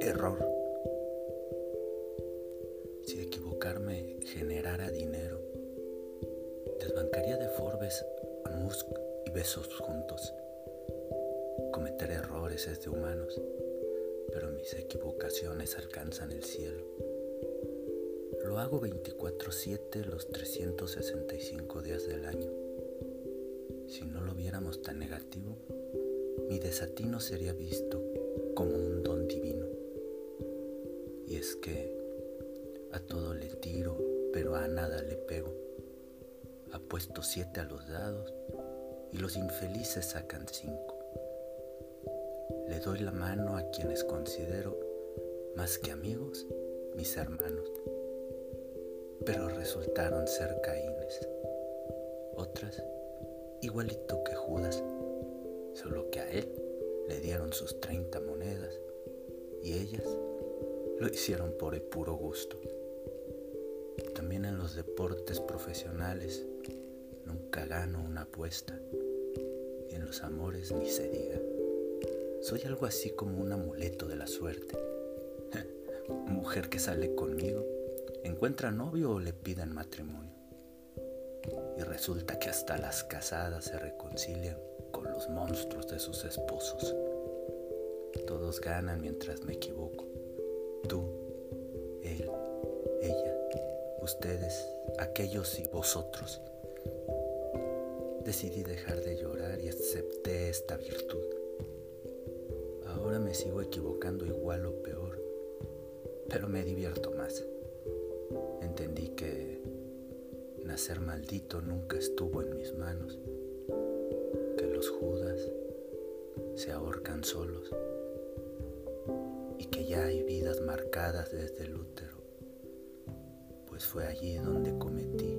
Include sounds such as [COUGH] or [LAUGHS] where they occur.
Error. Si equivocarme generara dinero, desbancaría de Forbes a Musk y Besos juntos. Cometer errores es de humanos, pero mis equivocaciones alcanzan el cielo. Lo hago 24/7 los 365 días del año. Si no lo viéramos tan negativo, mi desatino sería visto como un don divino. Y es que a todo le tiro, pero a nada le pego. Apuesto siete a los dados y los infelices sacan cinco. Le doy la mano a quienes considero más que amigos, mis hermanos. Pero resultaron ser caínes. Otras igualito que Judas, solo que a él le dieron sus 30 monedas y ellas lo hicieron por el puro gusto. También en los deportes profesionales nunca gano una apuesta y en los amores ni se diga. Soy algo así como un amuleto de la suerte. [LAUGHS] Mujer que sale conmigo, encuentra novio o le piden matrimonio y resulta que hasta las casadas se reconcilian con los monstruos de sus esposos. Todos ganan mientras me equivoco. Tú, él, ella, ustedes, aquellos y vosotros. Decidí dejar de llorar y acepté esta virtud. Ahora me sigo equivocando igual o peor, pero me divierto más. Nacer maldito nunca estuvo en mis manos, que los judas se ahorcan solos y que ya hay vidas marcadas desde el útero, pues fue allí donde cometí